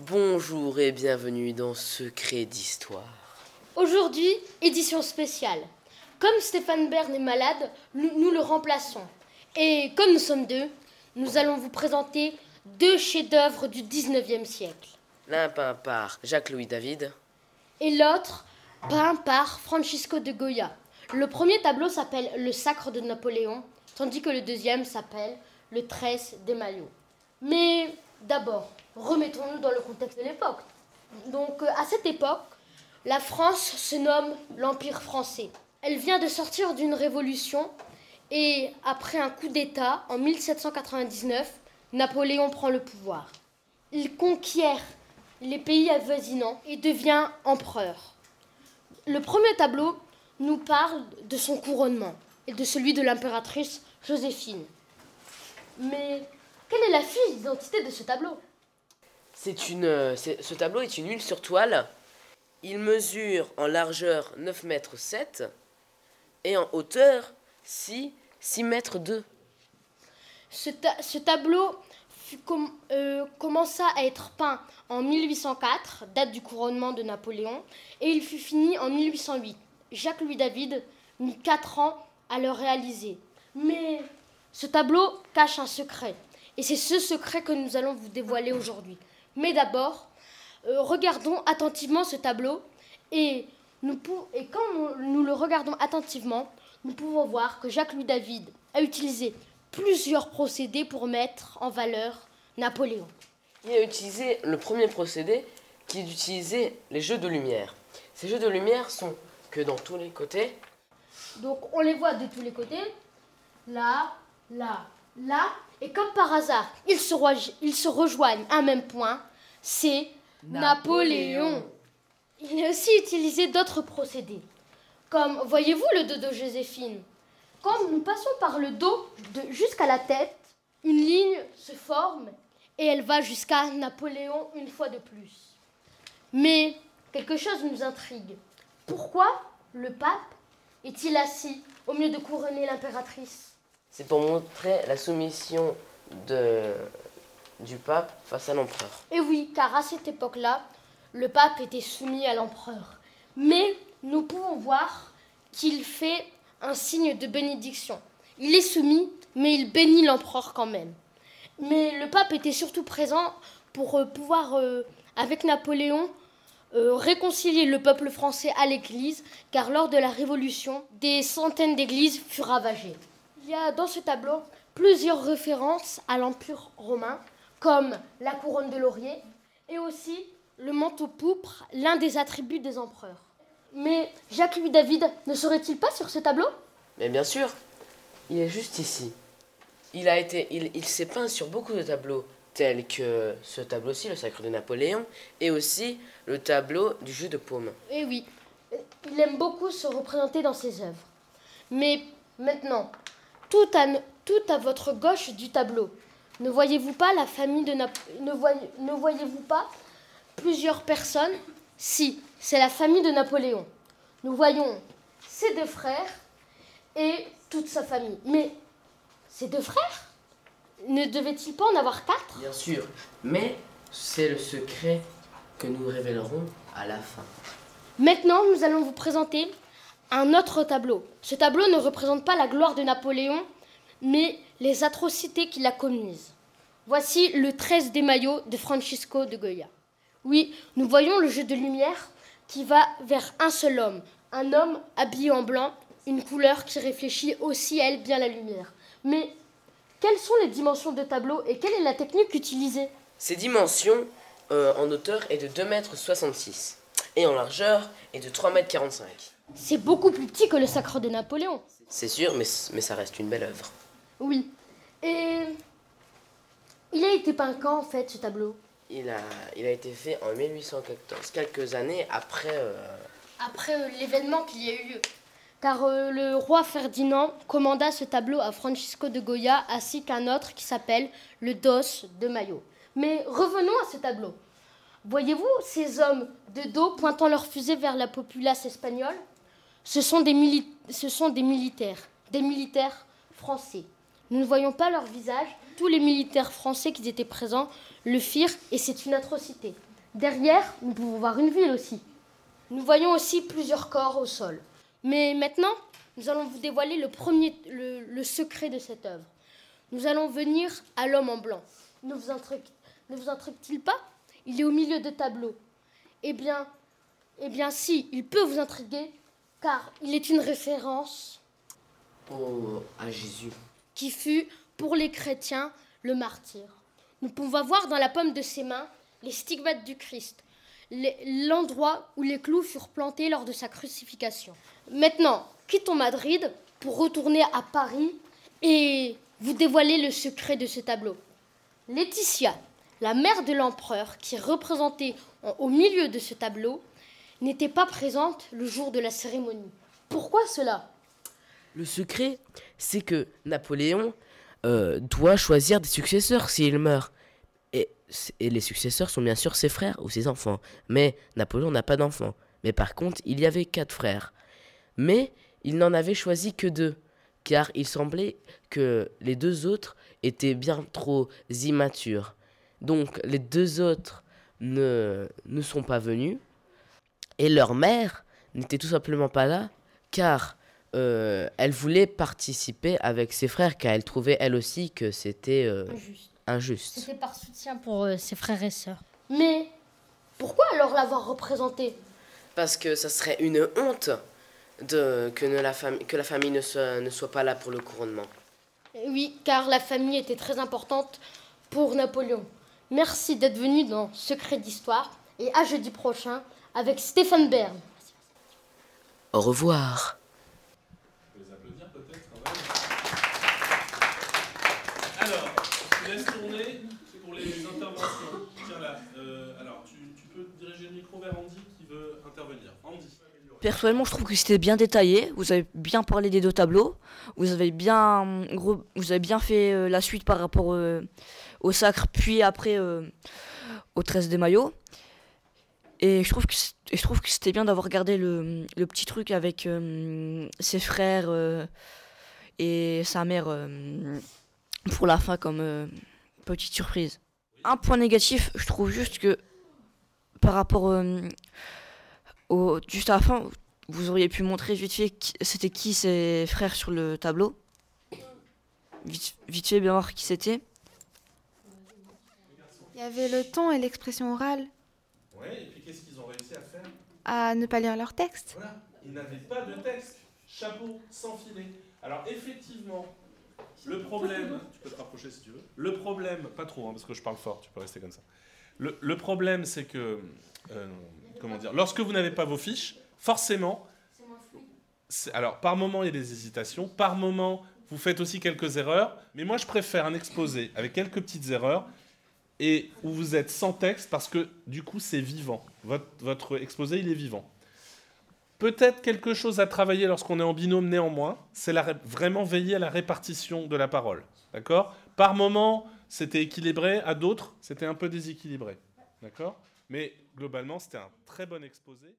Bonjour et bienvenue dans Secret d'Histoire. Aujourd'hui, édition spéciale. Comme Stéphane Bern est malade, nous, le remplaçons. Et comme nous sommes deux, nous allons vous présenter deux chefs-d'œuvre du 19e siècle. L'un peint par Jacques-Louis David. Et l'autre, peint par Francisco de Goya. Le premier tableau s'appelle Le Sacre de Napoléon, tandis que le deuxième s'appelle Le Tresse des Maillots. Mais d'abord, remettons-nous dans le contexte de l'époque. Donc, euh, à cette époque, la France se nomme l'Empire français. Elle vient de sortir d'une révolution et après un coup d'État en 1799, Napoléon prend le pouvoir. Il conquiert les pays avoisinants et devient empereur. Le premier tableau nous parle de son couronnement et de celui de l'impératrice Joséphine. Mais quelle est la fiche d'identité de ce tableau? C'est une, euh, ce tableau est une huile sur toile. Il mesure en largeur 9 mètres 7 et en hauteur 6, 6 mètres 2. Ce, ta- ce tableau euh, commença à être peint en 1804, date du couronnement de Napoléon, et il fut fini en 1808. Jacques-Louis David mit 4 ans à le réaliser. Mais ce tableau cache un secret, et c'est ce secret que nous allons vous dévoiler aujourd'hui. Mais d'abord, euh, regardons attentivement ce tableau, et, nous pou- et quand nous- nous le regardons attentivement, nous pouvons voir que Jacques-Louis David a utilisé plusieurs procédés pour mettre en valeur Napoléon. Il a utilisé le premier procédé qui est d'utiliser les jeux de lumière. Ces jeux de lumière sont que dans tous les côtés, Donc on les voit de tous les côtés, là, là, là, et comme par hasard, ils se, rejoignent à un même point, c'est Napoléon. Il a aussi utilisé d'autres procédés, comme voyez-vous le dos de Joséphine? Quand nous passons par le dos jusqu'à la tête, une ligne se forme et elle va jusqu'à Napoléon une fois de plus. Mais quelque chose nous intrigue. Pourquoi le pape est-il assis au milieu de couronner l'impératrice? C'est pour montrer la soumission du pape face à l'empereur. Et oui, car à cette époque-là, le pape était soumis à l'empereur. Mais nous pouvons voir qu'il fait un signe de bénédiction. Il est soumis, mais il bénit l'empereur quand même. Mais le pape était surtout présent pour euh, pouvoir, euh, avec Napoléon, euh, réconcilier le peuple français à l'Église, car lors de la Révolution, des centaines d'églises furent ravagées. Il y a dans ce tableau plusieurs références à l'Empire romain, comme la couronne de laurier et aussi le manteau pourpre, l'un des attributs des empereurs. Mais Jacques-Louis David ne serait-il pas sur ce tableau? Mais bien sûr, il est juste ici. Il a été, il, il s'est peint sur beaucoup de tableaux, tels que ce tableau-ci, le Sacre de Napoléon, et aussi le tableau du jeu de paume. Eh oui, il aime beaucoup se représenter dans ses œuvres. Mais maintenant, tout à, tout à votre gauche du tableau, ne voyez-vous pas la famille de Nap- ne, voyez, ne voyez-vous pas plusieurs personnes? Si, c'est la famille de Napoléon. Nous voyons ses deux frères et toute sa famille. Mais ses deux frères Ne devait-il pas en avoir quatre? Bien sûr, mais c'est le secret que nous révélerons à la fin. Maintenant, nous allons vous présenter un autre tableau. Ce tableau ne représente pas la gloire de Napoléon, mais les atrocités qu'il a commises. Voici le 13 des maillots de Francisco de Goya. Oui, nous voyons le jeu de lumière qui va vers un seul homme, un homme habillé en blanc, une couleur qui réfléchit aussi, elle, bien la lumière. Mais quelles sont les dimensions de tableau et quelle est la technique utilisée? Ses dimensions euh, en hauteur est de 2,66 m et en largeur est de 3,45 m. C'est beaucoup plus petit que le sacre de Napoléon. C'est sûr, mais, mais ça reste une belle œuvre. Oui. Et il a été peint quand en fait ce tableau? Il a, il a été fait en 1814, quelques années après. euh, Après euh, l'événement qu'il y a eu lieu. Car euh, le roi Ferdinand commanda ce tableau à Francisco de Goya ainsi qu'un autre qui s'appelle le Dos de Mayo. Mais revenons à ce tableau. Voyez-vous ces hommes de dos pointant leurs fusées vers la populace espagnole? Ce sont, des militaires, des militaires français. Nous ne voyons pas leur visage. Tous les militaires français qui étaient présents le firent et c'est une atrocité. Derrière, nous pouvons voir une ville aussi. Nous voyons aussi plusieurs corps au sol. Mais maintenant, nous allons vous dévoiler le premier, le, secret de cette œuvre. Nous allons venir à l'homme en blanc. Ne vous, intrigue-t-il pas? Il est au milieu de tableaux. Eh bien, eh bien, si, il peut vous intriguer, car il est une référence oh, à Jésus, qui fut pour les chrétiens le martyr. Nous pouvons voir dans la pomme de ses mains les stigmates du Christ, l'endroit où les clous furent plantés lors de sa crucifixion. Maintenant, quittons Madrid pour retourner à Paris et vous dévoiler le secret de ce tableau. Laetitia, la mère de l'empereur, qui est représentée au milieu de ce tableau, n'était pas présente le jour de la cérémonie. Pourquoi cela? Le secret, c'est que Napoléon euh, doit choisir des successeurs s'il meurt. Et, et, les successeurs sont bien sûr ses frères ou ses enfants. Mais Napoléon n'a pas d'enfants. Mais par contre, il y avait quatre frères. Mais il n'en avait choisi que deux, car il semblait que les deux autres étaient bien trop immatures. Donc les deux autres ne, ne sont pas venus, et leur mère n'était tout simplement pas là, car euh, elle voulait participer avec ses frères, car elle trouvait elle aussi que c'était euh, injuste. C'était par soutien pour euh, ses frères et sœurs. Mais pourquoi alors l'avoir représenté Parce que ça serait une honte de, que, la, que la famille ne soit, ne soit pas là pour le couronnement. Oui, car la famille était très importante pour Napoléon. Merci d'être venu dans Secret d'Histoire et à jeudi prochain avec Stéphane Bern. Au revoir. applaudir peut-être quand même. Alors, je laisse tourner pour les interventions. Tiens là, euh, alors tu, tu, peux diriger le micro vers Andy qui veut intervenir. Andy. Personnellement, je trouve que c'était bien détaillé. Vous avez bien parlé des deux tableaux. Vous avez bien, vous avez bien fait euh, la suite par rapport euh, au sacre, puis après au 13 des maillots. Et je trouve que je trouve que c'était bien d'avoir gardé le, le, petit truc avec euh, ses frères euh, et sa mère euh, pour la fin comme petite surprise. Un point négatif, je trouve juste que par rapport au juste à la fin, vous auriez pu montrer vite fait c'était qui ses frères sur le tableau. Vite, vite fait bien voir qui c'était. Il y avait le ton et l'expression orale et puis qu'est-ce qu'ils ont réussi à faire À ne pas lire leur texte. Voilà, ils n'avaient pas de texte. Chapeau, sans filet. Alors effectivement, le problème, tu peux te rapprocher si tu veux. Le problème, pas trop, hein, parce que je parle fort, tu peux rester comme ça. Le, le problème, c'est que, euh, comment dire, lorsque vous n'avez pas vos fiches, forcément, alors par moment il y a des hésitations, par moment vous faites aussi quelques erreurs, mais moi je préfère un exposé avec quelques petites erreurs et où vous êtes sans texte parce que du coup c'est vivant. Votre, votre, exposé il est vivant. Peut-être quelque chose à travailler lorsqu'on est en binôme néanmoins, c'est vraiment veiller à la répartition de la parole. D'accord? Par moment c'était équilibré, à d'autres c'était un peu déséquilibré. D'accord? Mais globalement c'était un très bon exposé.